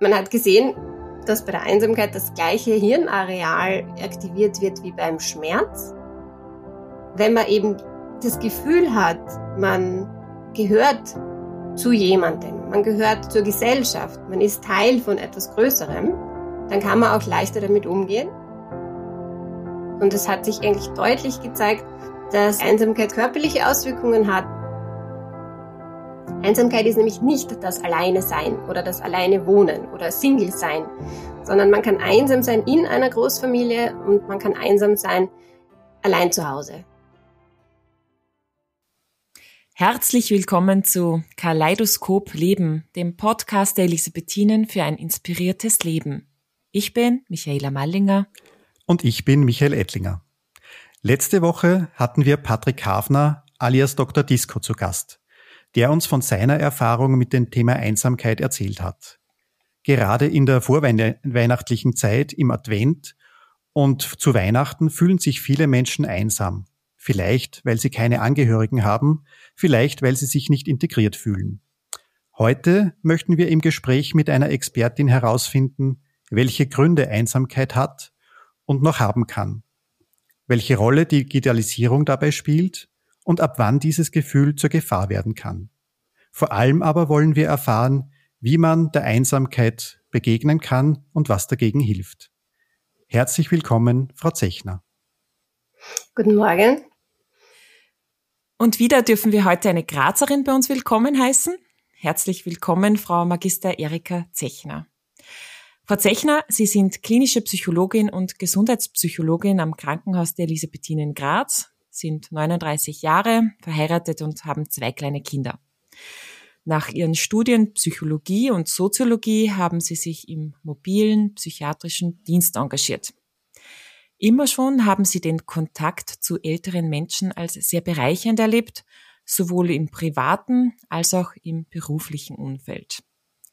Man hat gesehen, dass bei der Einsamkeit das gleiche Hirnareal aktiviert wird wie beim Schmerz. Wenn man eben das Gefühl hat, man gehört zu jemandem, man gehört zur Gesellschaft, man ist Teil von etwas Größerem, dann kann man auch leichter damit umgehen. Und es hat sich eigentlich deutlich gezeigt, dass Einsamkeit körperliche Auswirkungen hat. Einsamkeit ist nämlich nicht das Alleine sein oder das Alleine wohnen oder Single sein, sondern man kann einsam sein in einer Großfamilie und man kann einsam sein allein zu Hause. Herzlich willkommen zu Kaleidoskop Leben, dem Podcast der Elisabethinen für ein inspiriertes Leben. Ich bin Michaela Mallinger. Und ich bin Michael Ettlinger. Letzte Woche hatten wir Patrick Hafner alias Dr. Disco zu Gast, der uns von seiner Erfahrung mit dem Thema Einsamkeit erzählt hat. Gerade in der vorweihnachtlichen Zeit im Advent und zu Weihnachten fühlen sich viele Menschen einsam Vielleicht, weil sie keine Angehörigen haben, vielleicht, weil sie sich nicht integriert fühlen. Heute möchten wir im Gespräch mit einer Expertin herausfinden, welche Gründe Einsamkeit hat und noch haben kann, welche Rolle die Digitalisierung dabei spielt und ab wann dieses Gefühl zur Gefahr werden kann. Vor allem aber wollen wir erfahren, wie man der Einsamkeit begegnen kann und was dagegen hilft. Herzlich willkommen, Frau Zechner. Guten Morgen. Und wieder dürfen wir heute eine Grazerin bei uns willkommen heißen. Herzlich willkommen, Frau Magister Erika Zechner. Frau Zechner, Sie sind klinische Psychologin und Gesundheitspsychologin am Krankenhaus der Elisabethinen in Graz, sind 39 Jahre, verheiratet und haben zwei kleine Kinder. Nach ihren Studien Psychologie und Soziologie haben sie sich im mobilen psychiatrischen Dienst engagiert. Immer schon haben sie den Kontakt zu älteren Menschen als sehr bereichernd erlebt, sowohl im privaten als auch im beruflichen Umfeld.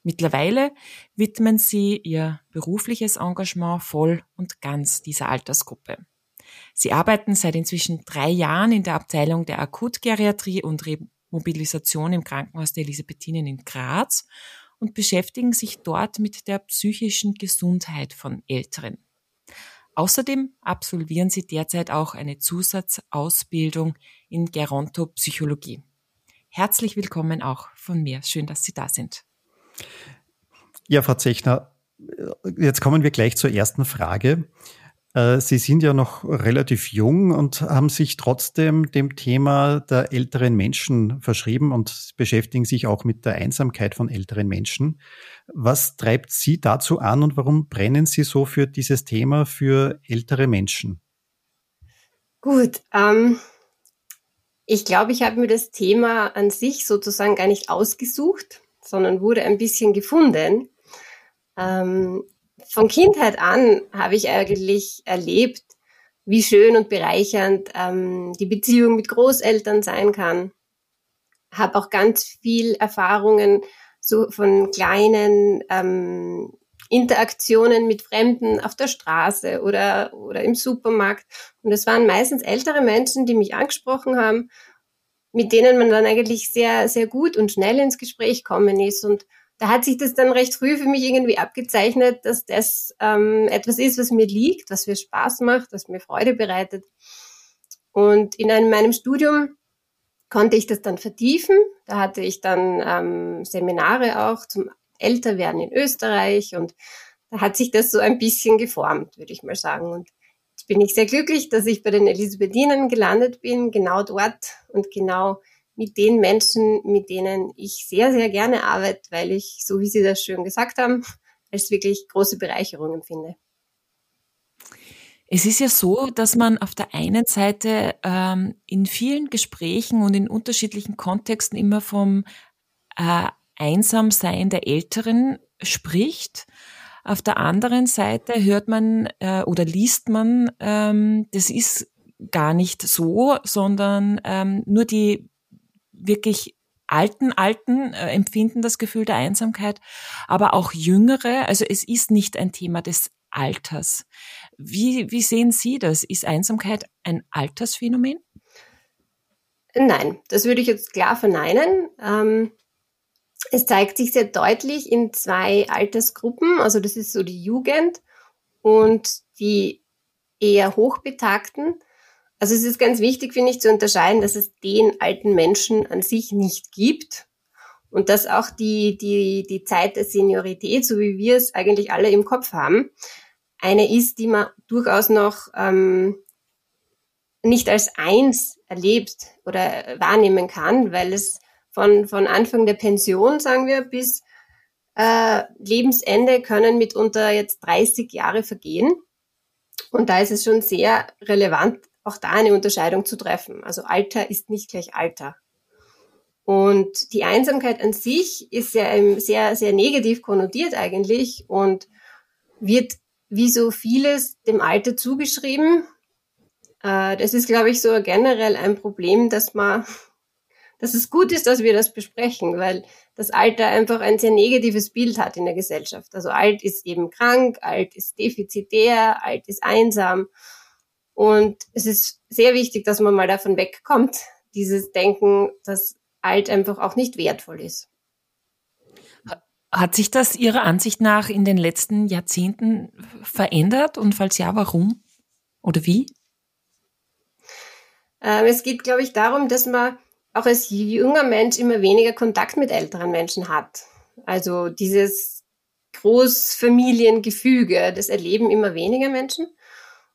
Mittlerweile widmen sie ihr berufliches Engagement voll und ganz dieser Altersgruppe. Sie arbeiten seit inzwischen drei Jahren in der Abteilung der Akutgeriatrie und Remobilisation im Krankenhaus der Elisabethinen in Graz und beschäftigen sich dort mit der psychischen Gesundheit von Älteren. Außerdem absolvieren sie derzeit auch eine Zusatzausbildung in Gerontopsychologie. Herzlich willkommen auch von mir. Schön, dass Sie da sind. Ja, Frau Zechner, jetzt kommen wir gleich zur ersten Frage. Äh, Sie sind ja noch relativ jung und haben sich trotzdem dem Thema der älteren Menschen verschrieben und beschäftigen sich auch mit der Einsamkeit von älteren Menschen. Was treibt Sie dazu an und warum brennen Sie so für dieses Thema für ältere Menschen? Gut, ähm, ich glaube, ich habe mir das Thema an sich sozusagen gar nicht ausgesucht, sondern wurde ein bisschen gefunden. Ähm, von Kindheit an habe ich eigentlich erlebt, wie schön und bereichernd ähm, die Beziehung mit Großeltern sein kann. Habe auch ganz viel Erfahrungen so von kleinen ähm, Interaktionen mit Fremden auf der Straße oder, oder im Supermarkt. Und es waren meistens ältere Menschen, die mich angesprochen haben, mit denen man dann eigentlich sehr, sehr gut und schnell ins Gespräch kommen ist. Und da hat sich das dann recht früh für mich irgendwie abgezeichnet, dass das ähm, etwas ist, was mir liegt, was mir Spaß macht, was mir Freude bereitet. Und in einem, meinem Studium konnte ich das dann vertiefen. Da hatte ich dann ähm, Seminare auch zum Älterwerden in Österreich und da hat sich das so ein bisschen geformt, würde ich mal sagen. Und jetzt bin ich sehr glücklich, dass ich bei den Elisabethinen gelandet bin, genau dort und genau mit den Menschen, mit denen ich sehr, sehr gerne arbeite, weil ich, so wie Sie das schön gesagt haben, als wirklich große Bereicherung empfinde. Es ist ja so, dass man auf der einen Seite ähm, in vielen Gesprächen und in unterschiedlichen Kontexten immer vom äh, Einsamsein der Älteren spricht. Auf der anderen Seite hört man äh, oder liest man, ähm, das ist gar nicht so, sondern ähm, nur die wirklich alten, alten äh, empfinden das Gefühl der Einsamkeit, aber auch jüngere. Also es ist nicht ein Thema des Alters. Wie, wie sehen Sie das? Ist Einsamkeit ein Altersphänomen? Nein, das würde ich jetzt klar verneinen. Ähm, es zeigt sich sehr deutlich in zwei Altersgruppen. Also das ist so die Jugend und die eher Hochbetagten. Also es ist ganz wichtig, finde ich, zu unterscheiden, dass es den alten Menschen an sich nicht gibt und dass auch die, die, die Zeit der Seniorität, so wie wir es eigentlich alle im Kopf haben, eine ist, die man durchaus noch ähm, nicht als eins erlebt oder wahrnehmen kann, weil es von, von Anfang der Pension, sagen wir, bis äh, Lebensende können mitunter jetzt 30 Jahre vergehen. Und da ist es schon sehr relevant, auch da eine Unterscheidung zu treffen. Also Alter ist nicht gleich Alter. Und die Einsamkeit an sich ist ja sehr, sehr negativ konnotiert eigentlich und wird wie so vieles dem Alter zugeschrieben. Äh, das ist, glaube ich, so generell ein Problem, dass man dass es gut ist, dass wir das besprechen, weil das Alter einfach ein sehr negatives Bild hat in der Gesellschaft. Also alt ist eben krank, alt ist defizitär, alt ist einsam. Und es ist sehr wichtig, dass man mal davon wegkommt, dieses Denken, dass alt einfach auch nicht wertvoll ist. Hat sich das Ihrer Ansicht nach in den letzten Jahrzehnten verändert? Und falls ja, warum? Oder wie? Ähm, es geht, glaube ich, darum, dass man auch als junger Mensch immer weniger Kontakt mit älteren Menschen hat. Also dieses Großfamiliengefüge, das erleben immer weniger Menschen.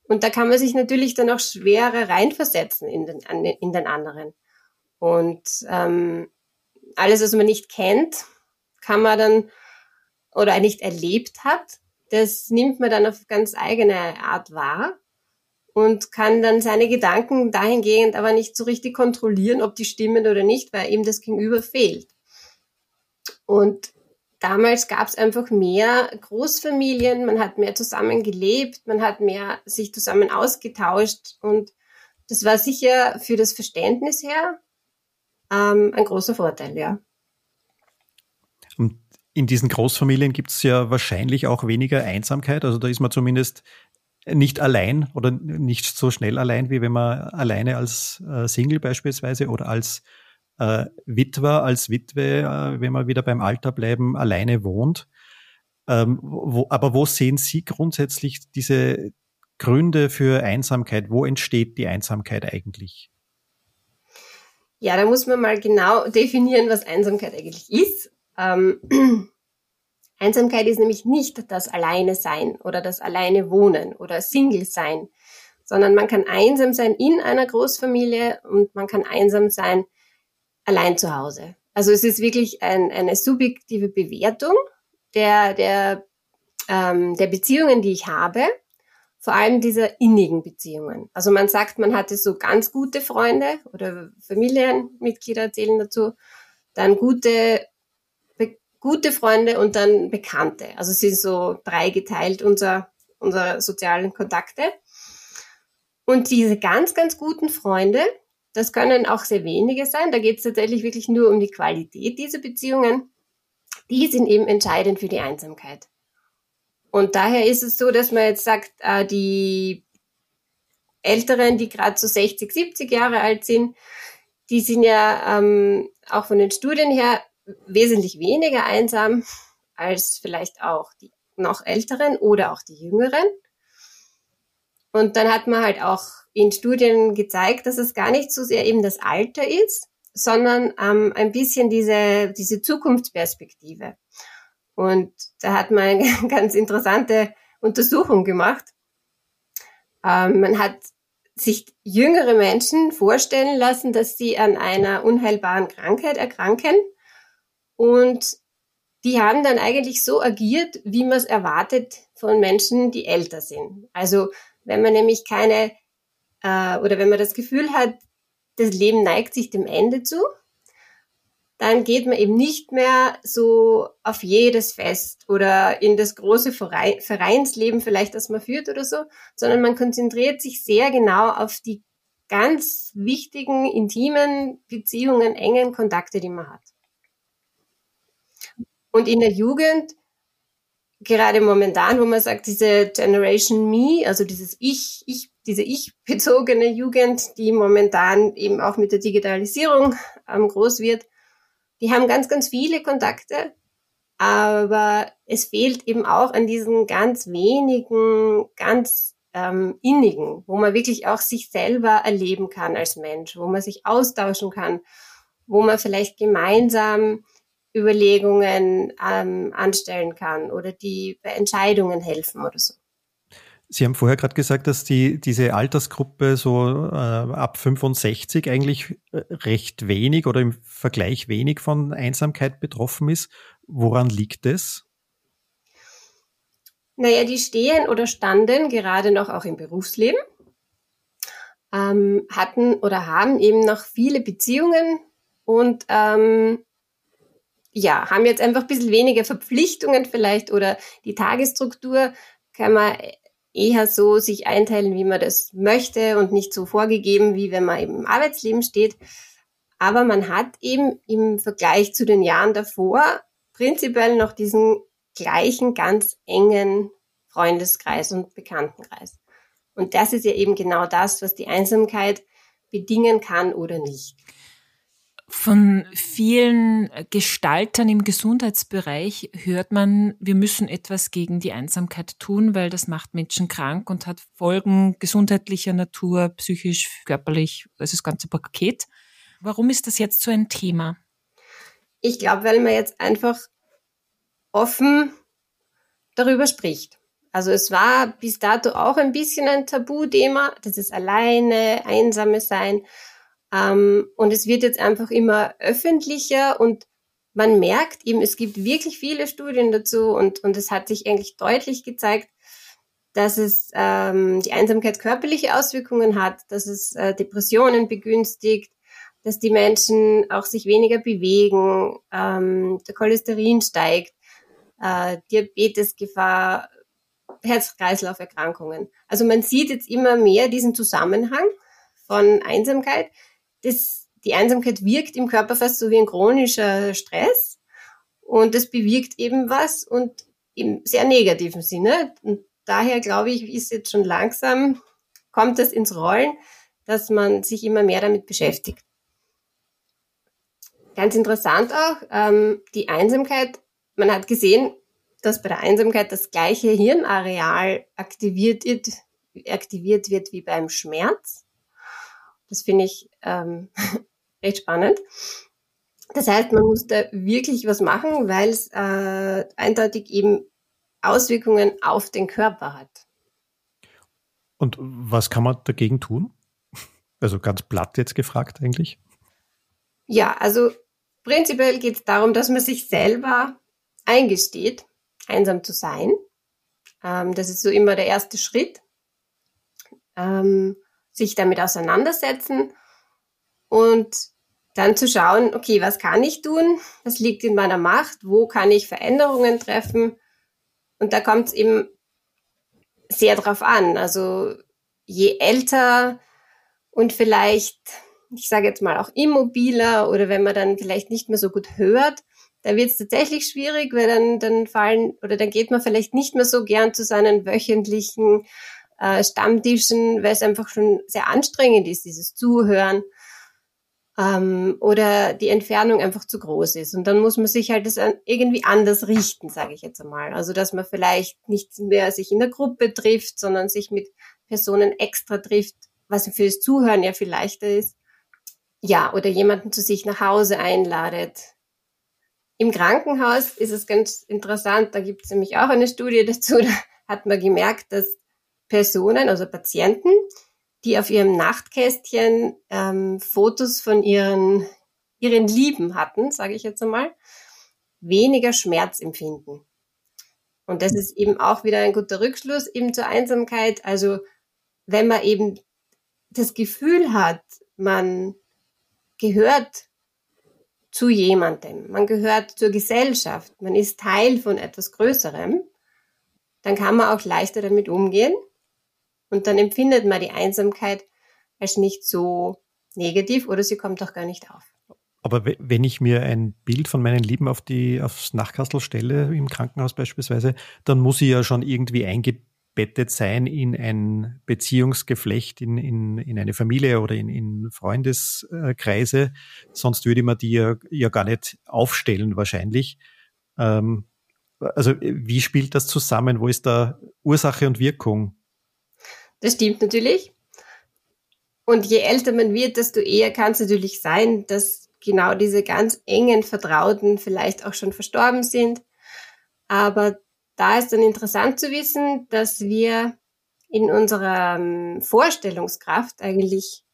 Und da kann man sich natürlich dann auch schwerer reinversetzen in den, in den anderen. Und ähm, alles, was man nicht kennt, kann man dann oder nicht erlebt hat, das nimmt man dann auf ganz eigene Art wahr und kann dann seine Gedanken dahingehend aber nicht so richtig kontrollieren, ob die stimmen oder nicht, weil eben das Gegenüber fehlt. Und damals gab es einfach mehr Großfamilien, man hat mehr zusammen gelebt, man hat mehr sich zusammen ausgetauscht und das war sicher für das Verständnis her ähm, ein großer Vorteil, ja. Und in diesen Großfamilien gibt es ja wahrscheinlich auch weniger Einsamkeit. Also da ist man zumindest nicht allein oder nicht so schnell allein, wie wenn man alleine als äh, Single beispielsweise oder als äh, Witwer, als Witwe, äh, wenn wir wieder beim Alter bleiben, alleine wohnt. Ähm, wo, aber wo sehen Sie grundsätzlich diese Gründe für Einsamkeit? Wo entsteht die Einsamkeit eigentlich? Ja, da muss man mal genau definieren, was Einsamkeit eigentlich ist. Ähm, Einsamkeit ist nämlich nicht das Alleine sein oder das Alleine wohnen oder Single sein, sondern man kann einsam sein in einer Großfamilie und man kann einsam sein allein zu Hause. Also es ist wirklich ein, eine subjektive Bewertung der, der, ähm, der Beziehungen, die ich habe, vor allem dieser innigen Beziehungen. Also man sagt, man hatte so ganz gute Freunde oder Familienmitglieder zählen dazu, dann gute gute Freunde und dann Bekannte. Also es sind so drei geteilt unser, unsere sozialen Kontakte. Und diese ganz, ganz guten Freunde, das können auch sehr wenige sein. Da geht es tatsächlich wirklich nur um die Qualität dieser Beziehungen. Die sind eben entscheidend für die Einsamkeit. Und daher ist es so, dass man jetzt sagt, äh, die Älteren, die gerade so 60, 70 Jahre alt sind, die sind ja ähm, auch von den Studien her wesentlich weniger einsam als vielleicht auch die noch älteren oder auch die jüngeren. Und dann hat man halt auch in Studien gezeigt, dass es gar nicht so sehr eben das Alter ist, sondern ähm, ein bisschen diese, diese Zukunftsperspektive. Und da hat man eine ganz interessante Untersuchung gemacht. Ähm, man hat sich jüngere Menschen vorstellen lassen, dass sie an einer unheilbaren Krankheit erkranken und die haben dann eigentlich so agiert, wie man es erwartet von Menschen, die älter sind. Also wenn man nämlich keine äh, oder wenn man das Gefühl hat, das Leben neigt sich dem Ende zu, dann geht man eben nicht mehr so auf jedes Fest oder in das große Vereinsleben vielleicht, das man führt oder so, sondern man konzentriert sich sehr genau auf die ganz wichtigen, intimen Beziehungen, engen Kontakte, die man hat. Und in der Jugend, gerade momentan, wo man sagt, diese Generation Me, also dieses Ich, ich, diese ich-bezogene Jugend, die momentan eben auch mit der Digitalisierung ähm, groß wird, die haben ganz, ganz viele Kontakte, aber es fehlt eben auch an diesen ganz wenigen, ganz ähm, innigen, wo man wirklich auch sich selber erleben kann als Mensch, wo man sich austauschen kann, wo man vielleicht gemeinsam Überlegungen ähm, anstellen kann oder die bei Entscheidungen helfen oder so. Sie haben vorher gerade gesagt, dass die, diese Altersgruppe so äh, ab 65 eigentlich äh, recht wenig oder im Vergleich wenig von Einsamkeit betroffen ist. Woran liegt es? Naja, die stehen oder standen gerade noch auch im Berufsleben, ähm, hatten oder haben eben noch viele Beziehungen und ähm, ja, haben jetzt einfach ein bisschen weniger Verpflichtungen vielleicht oder die Tagesstruktur kann man eher so sich einteilen, wie man das möchte und nicht so vorgegeben, wie wenn man im Arbeitsleben steht. Aber man hat eben im Vergleich zu den Jahren davor prinzipiell noch diesen gleichen ganz engen Freundeskreis und Bekanntenkreis. Und das ist ja eben genau das, was die Einsamkeit bedingen kann oder nicht. Von vielen Gestaltern im Gesundheitsbereich hört man, wir müssen etwas gegen die Einsamkeit tun, weil das macht Menschen krank und hat Folgen gesundheitlicher Natur, psychisch, körperlich, also das ganze Paket. Warum ist das jetzt so ein Thema? Ich glaube, weil man jetzt einfach offen darüber spricht. Also es war bis dato auch ein bisschen ein Tabuthema, das ist alleine, einsame sein. Ähm, und es wird jetzt einfach immer öffentlicher und man merkt eben, es gibt wirklich viele Studien dazu und, und es hat sich eigentlich deutlich gezeigt, dass es ähm, die Einsamkeit körperliche Auswirkungen hat, dass es äh, Depressionen begünstigt, dass die Menschen auch sich weniger bewegen, ähm, der Cholesterin steigt, äh, Diabetesgefahr, Herz-Kreislauf-Erkrankungen. Also man sieht jetzt immer mehr diesen Zusammenhang von Einsamkeit das, die Einsamkeit wirkt im Körper fast so wie ein chronischer Stress und das bewirkt eben was und im sehr negativen Sinne. Und daher glaube ich, ist jetzt schon langsam, kommt das ins Rollen, dass man sich immer mehr damit beschäftigt. Ganz interessant auch, ähm, die Einsamkeit, man hat gesehen, dass bei der Einsamkeit das gleiche Hirnareal aktiviert wird, aktiviert wird wie beim Schmerz. Das finde ich ähm, recht spannend. Das heißt, man muss da wirklich was machen, weil es äh, eindeutig eben Auswirkungen auf den Körper hat. Und was kann man dagegen tun? Also ganz platt jetzt gefragt eigentlich. Ja, also prinzipiell geht es darum, dass man sich selber eingesteht, einsam zu sein. Ähm, das ist so immer der erste Schritt. Ähm, sich damit auseinandersetzen und dann zu schauen, okay, was kann ich tun? Was liegt in meiner Macht? Wo kann ich Veränderungen treffen? Und da kommt es eben sehr drauf an. Also je älter und vielleicht, ich sage jetzt mal auch immobiler oder wenn man dann vielleicht nicht mehr so gut hört, da wird es tatsächlich schwierig, weil dann, dann fallen oder dann geht man vielleicht nicht mehr so gern zu seinen wöchentlichen äh, Stammtischen, weil es einfach schon sehr anstrengend ist, dieses Zuhören ähm, oder die Entfernung einfach zu groß ist. Und dann muss man sich halt das irgendwie anders richten, sage ich jetzt einmal. Also dass man vielleicht nicht mehr sich in der Gruppe trifft, sondern sich mit Personen extra trifft, was für das Zuhören ja viel leichter ist. Ja, oder jemanden zu sich nach Hause einladet. Im Krankenhaus ist es ganz interessant, da gibt es nämlich auch eine Studie dazu, da hat man gemerkt, dass Personen, also Patienten, die auf ihrem Nachtkästchen ähm, Fotos von ihren, ihren Lieben hatten, sage ich jetzt einmal, weniger Schmerz empfinden. Und das ist eben auch wieder ein guter Rückschluss eben zur Einsamkeit. Also wenn man eben das Gefühl hat, man gehört zu jemandem, man gehört zur Gesellschaft, man ist Teil von etwas Größerem, dann kann man auch leichter damit umgehen und dann empfindet man die Einsamkeit als nicht so negativ oder sie kommt auch gar nicht auf. Aber wenn ich mir ein Bild von meinen Lieben auf die, aufs Nachtkastel stelle, im Krankenhaus beispielsweise, dann muss ich ja schon irgendwie einge, eingebettet sein in ein Beziehungsgeflecht, in, in, in eine Familie oder in, in Freundeskreise. Sonst würde man die ja, ja gar nicht aufstellen wahrscheinlich. Ähm, also wie spielt das zusammen? Wo ist da Ursache und Wirkung? Das stimmt natürlich. Und je älter man wird, desto eher kann es natürlich sein, dass genau diese ganz engen Vertrauten vielleicht auch schon verstorben sind. Aber da ist dann interessant zu wissen, dass wir in unserer ähm, Vorstellungskraft eigentlich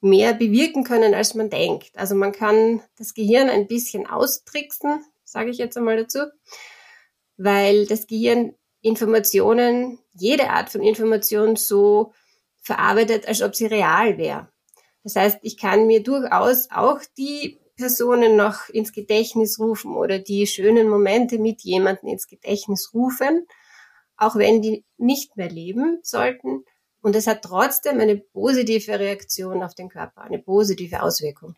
mehr bewirken können, als man denkt. Also man kann das Gehirn ein bisschen austricksen, sage ich jetzt einmal dazu, weil das Gehirn Informationen, jede Art von Information so verarbeitet, als ob sie real wäre. Das heißt, ich kann mir durchaus auch die Personen noch ins Gedächtnis rufen oder die schönen Momente mit jemandem ins Gedächtnis rufen, auch wenn die nicht mehr leben sollten. Und es hat trotzdem eine positive Reaktion auf den Körper, eine positive Auswirkung.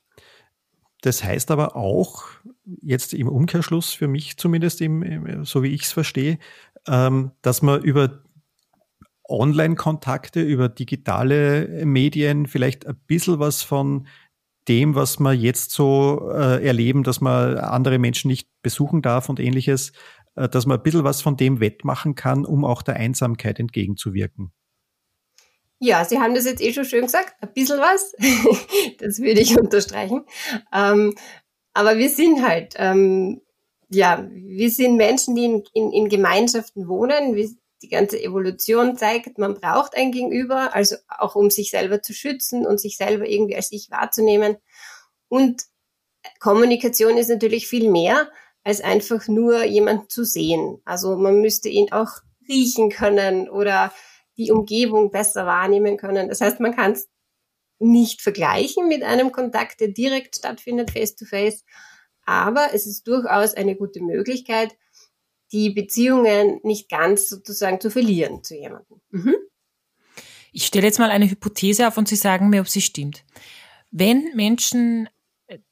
Das heißt aber auch, jetzt im Umkehrschluss für mich zumindest, im, so wie ich es verstehe, ähm, dass man über Online-Kontakte, über digitale Medien vielleicht ein bisschen was von dem, was wir jetzt so äh, erleben, dass man andere Menschen nicht besuchen darf und ähnliches, äh, dass man ein bisschen was von dem wettmachen kann, um auch der Einsamkeit entgegenzuwirken. Ja, Sie haben das jetzt eh schon schön gesagt, ein bisschen was. das würde ich unterstreichen. Ähm, aber wir sind halt, ähm, ja, wir sind Menschen, die in, in, in Gemeinschaften wohnen. Wir, die ganze Evolution zeigt, man braucht ein Gegenüber, also auch um sich selber zu schützen und sich selber irgendwie als ich wahrzunehmen. Und Kommunikation ist natürlich viel mehr als einfach nur jemanden zu sehen. Also man müsste ihn auch riechen können oder die Umgebung besser wahrnehmen können. Das heißt, man kann es nicht vergleichen mit einem Kontakt, der direkt stattfindet, face to face. Aber es ist durchaus eine gute Möglichkeit, die Beziehungen nicht ganz sozusagen zu verlieren zu jemandem. Mhm. Ich stelle jetzt mal eine Hypothese auf und Sie sagen mir, ob sie stimmt. Wenn Menschen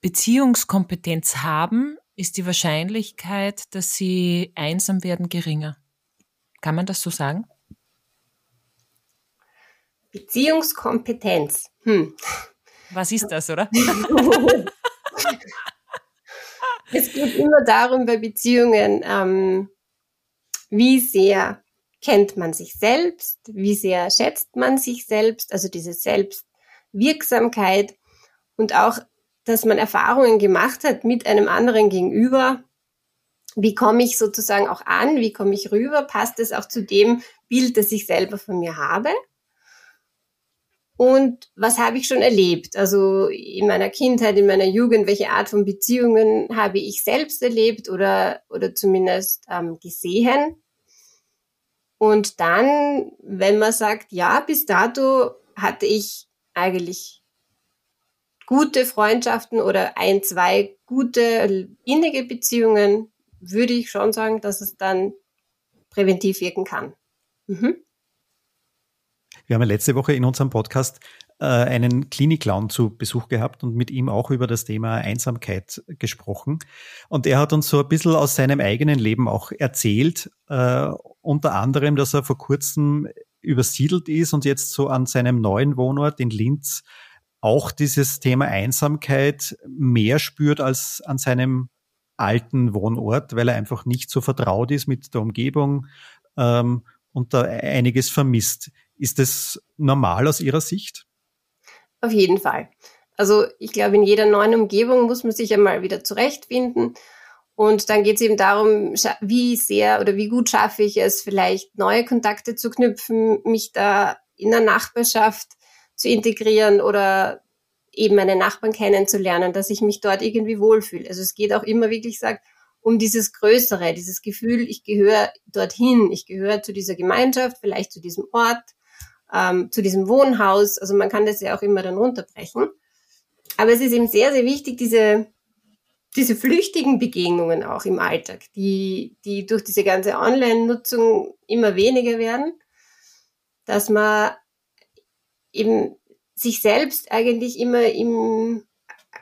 Beziehungskompetenz haben, ist die Wahrscheinlichkeit, dass sie einsam werden, geringer. Kann man das so sagen? Beziehungskompetenz. Hm. Was ist das, oder? es geht immer darum bei Beziehungen, ähm, wie sehr kennt man sich selbst, wie sehr schätzt man sich selbst, also diese Selbstwirksamkeit und auch, dass man Erfahrungen gemacht hat mit einem anderen gegenüber. Wie komme ich sozusagen auch an? Wie komme ich rüber? Passt es auch zu dem Bild, das ich selber von mir habe? Und was habe ich schon erlebt? Also in meiner Kindheit, in meiner Jugend, welche Art von Beziehungen habe ich selbst erlebt oder, oder zumindest ähm, gesehen? Und dann, wenn man sagt, ja, bis dato hatte ich eigentlich gute Freundschaften oder ein, zwei gute, innige Beziehungen, würde ich schon sagen, dass es dann präventiv wirken kann. Mhm. Wir haben ja letzte Woche in unserem Podcast äh, einen Klinikclown zu Besuch gehabt und mit ihm auch über das Thema Einsamkeit gesprochen. Und er hat uns so ein bisschen aus seinem eigenen Leben auch erzählt, äh, unter anderem, dass er vor kurzem übersiedelt ist und jetzt so an seinem neuen Wohnort in Linz auch dieses Thema Einsamkeit mehr spürt als an seinem alten Wohnort, weil er einfach nicht so vertraut ist mit der Umgebung ähm, und da einiges vermisst. Ist das normal aus Ihrer Sicht? Auf jeden Fall. Also ich glaube, in jeder neuen Umgebung muss man sich einmal wieder zurechtfinden. Und dann geht es eben darum, wie sehr oder wie gut schaffe ich es, vielleicht neue Kontakte zu knüpfen, mich da in der Nachbarschaft zu integrieren oder eben meine Nachbarn kennenzulernen, dass ich mich dort irgendwie wohlfühle. Also es geht auch immer wirklich, sagt, um dieses Größere, dieses Gefühl, ich gehöre dorthin, ich gehöre zu dieser Gemeinschaft, vielleicht zu diesem Ort, ähm, zu diesem Wohnhaus. Also man kann das ja auch immer dann runterbrechen. Aber es ist eben sehr, sehr wichtig, diese, diese flüchtigen Begegnungen auch im Alltag, die, die durch diese ganze Online-Nutzung immer weniger werden, dass man eben sich selbst eigentlich immer im,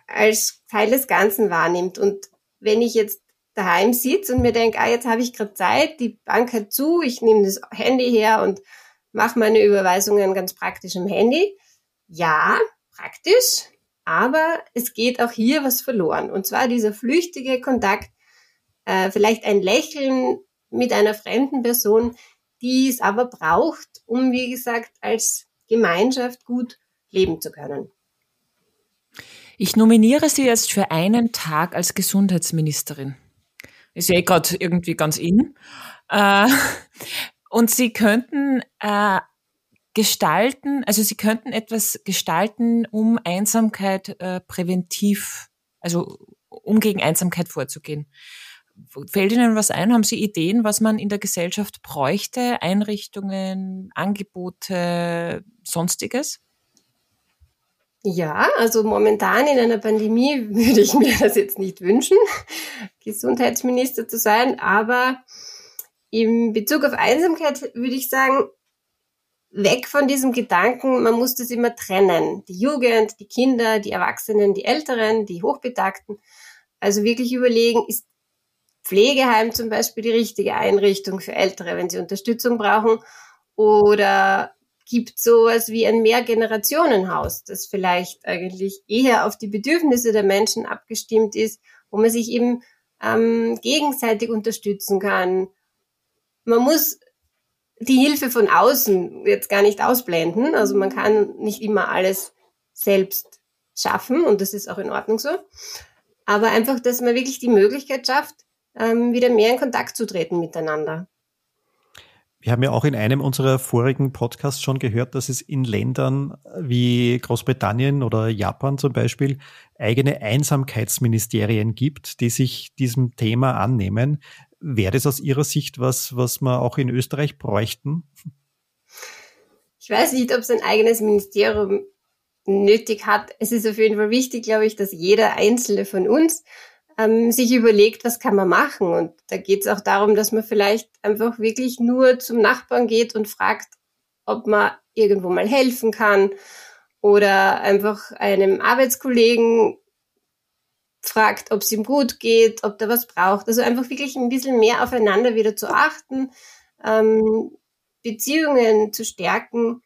als Teil des Ganzen wahrnimmt. Und wenn ich jetzt daheim sitze und mir denke, ah, jetzt habe ich gerade Zeit, die Bank hat zu, ich nehme das Handy her und mache meine Überweisungen ganz praktisch am Handy. Ja, praktisch, aber es geht auch hier was verloren. Und zwar dieser flüchtige Kontakt, äh, vielleicht ein Lächeln mit einer fremden Person, die es aber braucht, um, wie gesagt, als Gemeinschaft gut leben zu können. Ich nominiere Sie jetzt für einen Tag als Gesundheitsministerin. Ist ja eh gerade irgendwie ganz in. Äh, und Sie könnten äh, gestalten, also Sie könnten etwas gestalten, um Einsamkeit äh, präventiv, also um gegen Einsamkeit vorzugehen. Fällt Ihnen was ein? Haben Sie Ideen, was man in der Gesellschaft bräuchte? Einrichtungen, Angebote, sonstiges? Ja, also momentan in einer Pandemie würde ich mir das jetzt nicht wünschen, Gesundheitsminister zu sein, aber im Bezug auf Einsamkeit würde ich sagen, weg von diesem Gedanken, man muss das immer trennen. Die Jugend, die Kinder, die Erwachsenen, die Älteren, die Hochbetagten. Also wirklich überlegen, ist Pflegeheim zum Beispiel die richtige Einrichtung für Ältere, wenn sie Unterstützung brauchen? Oder gibt sowas wie ein Mehrgenerationenhaus, das vielleicht eigentlich eher auf die Bedürfnisse der Menschen abgestimmt ist, wo man sich eben ähm, gegenseitig unterstützen kann. Man muss die Hilfe von außen jetzt gar nicht ausblenden. Also man kann nicht immer alles selbst schaffen und das ist auch in Ordnung so. Aber einfach, dass man wirklich die Möglichkeit schafft, ähm, wieder mehr in Kontakt zu treten miteinander. Wir haben ja auch in einem unserer vorigen Podcasts schon gehört, dass es in Ländern wie Großbritannien oder Japan zum Beispiel eigene Einsamkeitsministerien gibt, die sich diesem Thema annehmen. Wäre das aus Ihrer Sicht was, was wir auch in Österreich bräuchten? Ich weiß nicht, ob es ein eigenes Ministerium nötig hat. Es ist auf jeden Fall wichtig, glaube ich, dass jeder einzelne von uns ähm, sich überlegt, was kann man machen. Und da geht es auch darum, dass man vielleicht einfach wirklich nur zum Nachbarn geht und fragt, ob man irgendwo mal helfen kann oder einfach einem Arbeitskollegen fragt, ob es ihm gut geht, ob der was braucht. Also einfach wirklich ein bisschen mehr aufeinander wieder zu achten, ähm, Beziehungen zu stärken.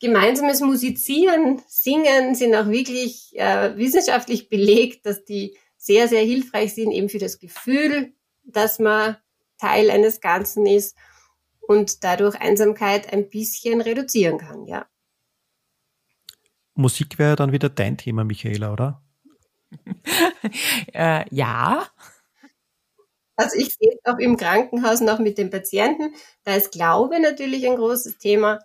Gemeinsames Musizieren, Singen sind auch wirklich äh, wissenschaftlich belegt, dass die sehr, sehr hilfreich sind, eben für das Gefühl, dass man Teil eines Ganzen ist und dadurch Einsamkeit ein bisschen reduzieren kann, ja. Musik wäre dann wieder dein Thema, Michaela, oder? äh, ja. Also ich sehe es auch im Krankenhaus noch mit den Patienten. Da ist Glaube natürlich ein großes Thema.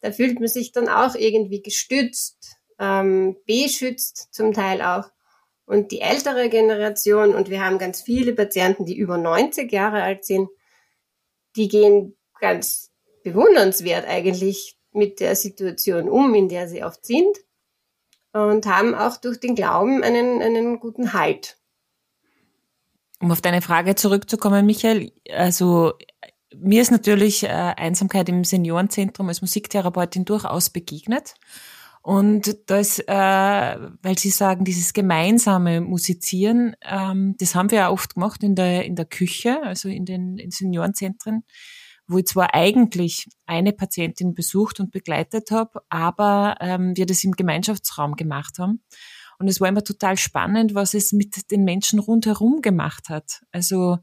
Da fühlt man sich dann auch irgendwie gestützt, ähm, beschützt zum Teil auch. Und die ältere Generation, und wir haben ganz viele Patienten, die über 90 Jahre alt sind, die gehen ganz bewundernswert eigentlich mit der Situation um, in der sie oft sind und haben auch durch den Glauben einen, einen guten Halt. Um auf deine Frage zurückzukommen, Michael, also mir ist natürlich äh, Einsamkeit im Seniorenzentrum als Musiktherapeutin durchaus begegnet. Und das, äh, weil Sie sagen, dieses gemeinsame Musizieren, ähm, das haben wir ja oft gemacht in der, in der Küche, also in den in Seniorenzentren, wo ich zwar eigentlich eine Patientin besucht und begleitet habe, aber ähm, wir das im Gemeinschaftsraum gemacht haben. Und es war immer total spannend, was es mit den Menschen rundherum gemacht hat. Also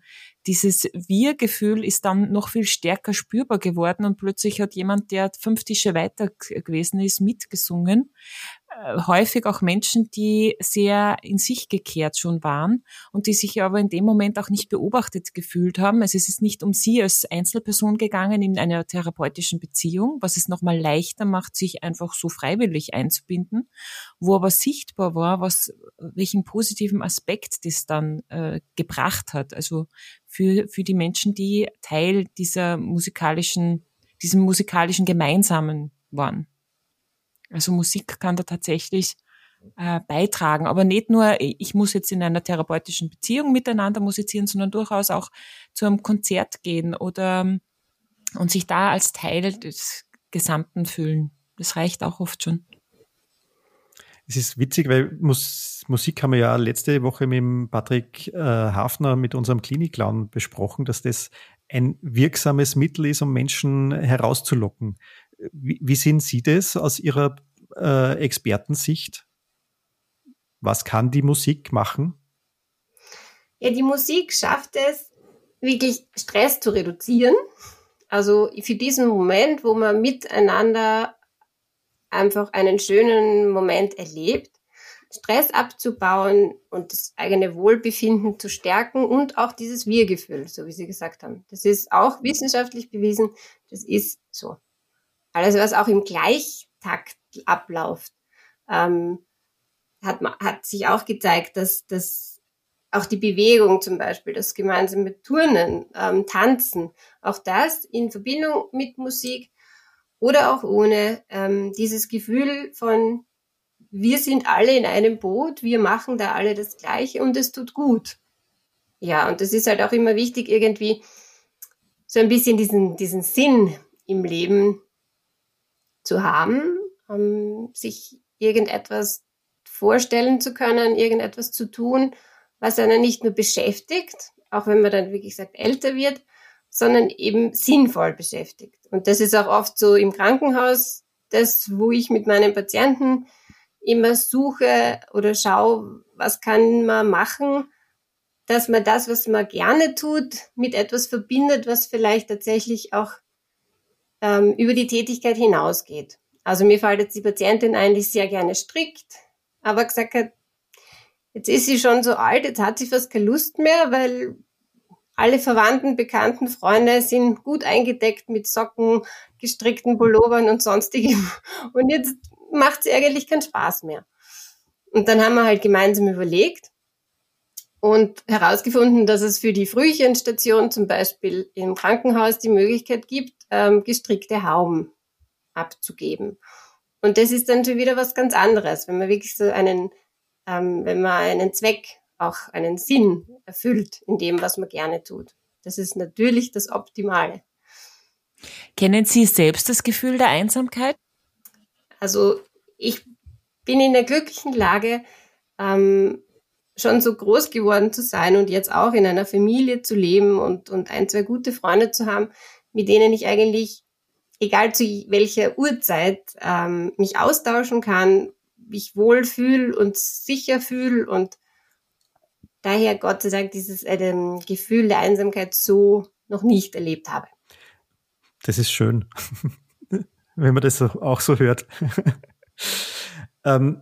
dieses Wir-Gefühl ist dann noch viel stärker spürbar geworden und plötzlich hat jemand, der fünf Tische weiter gewesen ist, mitgesungen. Äh, häufig auch Menschen, die sehr in sich gekehrt schon waren und die sich aber in dem Moment auch nicht beobachtet gefühlt haben. Also es ist nicht um sie als Einzelperson gegangen in einer therapeutischen Beziehung, was es nochmal leichter macht, sich einfach so freiwillig einzubinden, wo aber sichtbar war, was welchen positiven Aspekt das dann äh, gebracht hat. Also für, für die Menschen, die Teil dieser musikalischen, diesem musikalischen Gemeinsamen waren. Also Musik kann da tatsächlich äh, beitragen, aber nicht nur, ich muss jetzt in einer therapeutischen Beziehung miteinander musizieren, sondern durchaus auch zu einem Konzert gehen oder und sich da als Teil des Gesamten fühlen. Das reicht auch oft schon. Es ist witzig, weil Mus Musik haben wir ja letzte Woche mit Patrick äh, Hafner, mit unserem Klinikclown besprochen, dass das ein wirksames Mittel ist, um Menschen herauszulocken. Wie, wie sehen Sie das aus Ihrer äh, Expertensicht? Was kann die Musik machen? Ja, die Musik schafft es, wirklich Stress zu reduzieren. Also für diesen Moment, wo man miteinander einfach einen schönen Moment erlebt, Stress abzubauen und das eigene Wohlbefinden zu stärken und auch dieses Wir-Gefühl, so wie Sie gesagt haben. Das ist auch wissenschaftlich bewiesen. Das ist so. Alles, was auch im Gleichtakt abläuft, ähm, hat, hat sich auch gezeigt, dass, dass auch die Bewegung zum Beispiel, das gemeinsame Turnen, ähm, Tanzen, auch das in Verbindung mit Musik oder auch ohne ähm, dieses Gefühl von wir sind alle in einem Boot, wir machen da alle das Gleiche und es tut gut. Ja, und das ist halt auch immer wichtig, irgendwie so ein bisschen diesen, diesen Sinn im Leben zu haben, um, sich irgendetwas vorstellen zu können, irgendetwas zu tun, was einen nicht nur beschäftigt, auch wenn man dann, wie gesagt, älter wird, sondern eben sinnvoll beschäftigt. Und das ist auch oft so im Krankenhaus, das, wo ich mit meinen Patienten immer suche oder schaue, was kann man machen, dass man das, was man gerne tut, mit etwas verbindet, was vielleicht tatsächlich auch ähm, über die Tätigkeit hinausgeht. Also mir fällt jetzt die Patientin ein, die sehr gerne strickt, aber gesagt hat, jetzt ist sie schon so alt, jetzt hat sie fast keine Lust mehr, weil alle Verwandten, Bekannten, Freunde sind gut eingedeckt mit Socken, gestrickten Pullovern und sonstigem. Und jetzt macht es eigentlich keinen Spaß mehr. Und dann haben wir halt gemeinsam überlegt und herausgefunden, dass es für die Frühchenstation zum Beispiel im Krankenhaus die Möglichkeit gibt, ähm, gestrickte Hauben abzugeben. Und das ist dann schon wieder was ganz anderes, wenn man wirklich so einen, ähm, wenn man einen Zweck, auch einen Sinn erfüllt in dem, was man gerne tut. Das ist natürlich das Optimale. Kennen Sie selbst das Gefühl der Einsamkeit? Also ich bin in der glücklichen Lage, ähm, schon so groß geworden zu sein und jetzt auch in einer Familie zu leben und, und ein, zwei gute Freunde zu haben, mit denen ich eigentlich, egal zu welcher Uhrzeit, ähm, mich austauschen kann, mich wohl fühle und sicher fühle und daher Gott sei Dank dieses äh, Gefühl der Einsamkeit so noch nicht erlebt habe. Das ist schön wenn man das auch so hört. ähm,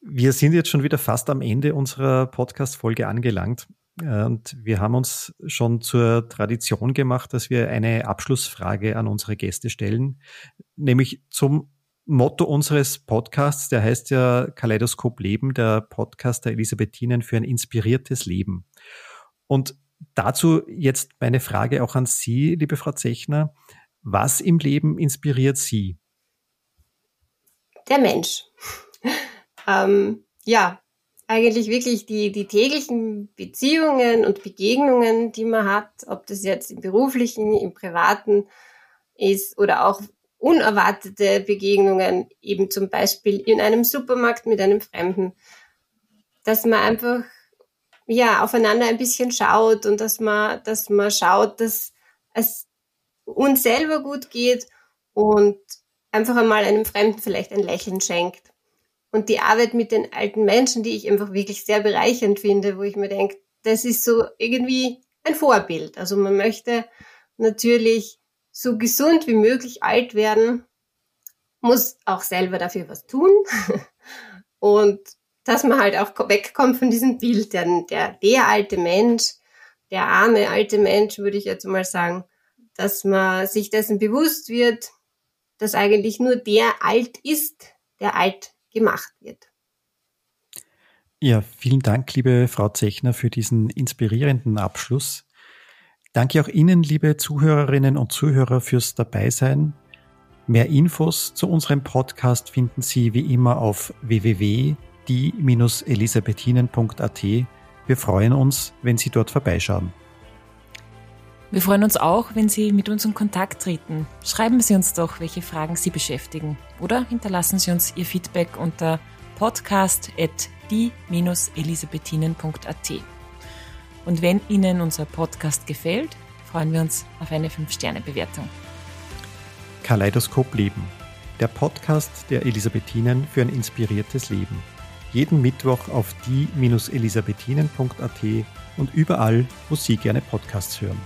wir sind jetzt schon wieder fast am Ende unserer Podcast-Folge angelangt. Und wir haben uns schon zur Tradition gemacht, dass wir eine Abschlussfrage an unsere Gäste stellen, nämlich zum Motto unseres Podcasts, der heißt ja Kaleidoskop Leben, der Podcast der Elisabethinen für ein inspiriertes Leben. Und dazu jetzt meine Frage auch an Sie, liebe Frau Zechner. Was im Leben inspiriert Sie? Der Mensch. ähm, ja, eigentlich wirklich die, die täglichen Beziehungen und Begegnungen, die man hat, ob das jetzt im beruflichen, im privaten ist oder auch unerwartete Begegnungen, eben zum Beispiel in einem Supermarkt mit einem Fremden, dass man einfach ja aufeinander ein bisschen schaut und dass man, dass man schaut, dass es uns selber gut geht und einfach einmal einem Fremden vielleicht ein Lächeln schenkt. Und die Arbeit mit den alten Menschen, die ich einfach wirklich sehr bereichernd finde, wo ich mir denke, das ist so irgendwie ein Vorbild. Also man möchte natürlich so gesund wie möglich alt werden, muss auch selber dafür was tun. Und dass man halt auch wegkommt von diesem Bild, der, der, der alte Mensch, der arme alte Mensch, würde ich jetzt mal sagen, dass man sich dessen bewusst wird, dass eigentlich nur der alt ist, der alt gemacht wird. Ja, vielen Dank, liebe Frau Zechner, für diesen inspirierenden Abschluss. Danke auch Ihnen, liebe Zuhörerinnen und Zuhörer, fürs Dabeisein. Mehr Infos zu unserem Podcast finden Sie wie immer auf www.die-elisabethinen.at. Wir freuen uns, wenn Sie dort vorbeischauen. Wir freuen uns auch, wenn Sie mit uns in Kontakt treten. Schreiben Sie uns doch, welche Fragen Sie beschäftigen oder hinterlassen Sie uns Ihr Feedback unter podcast.die-elisabethinen.at. Und wenn Ihnen unser Podcast gefällt, freuen wir uns auf eine 5-Sterne-Bewertung. Kaleidoskop Leben, der Podcast der Elisabethinen für ein inspiriertes Leben. Jeden Mittwoch auf die-elisabethinen.at und überall, wo Sie gerne Podcasts hören.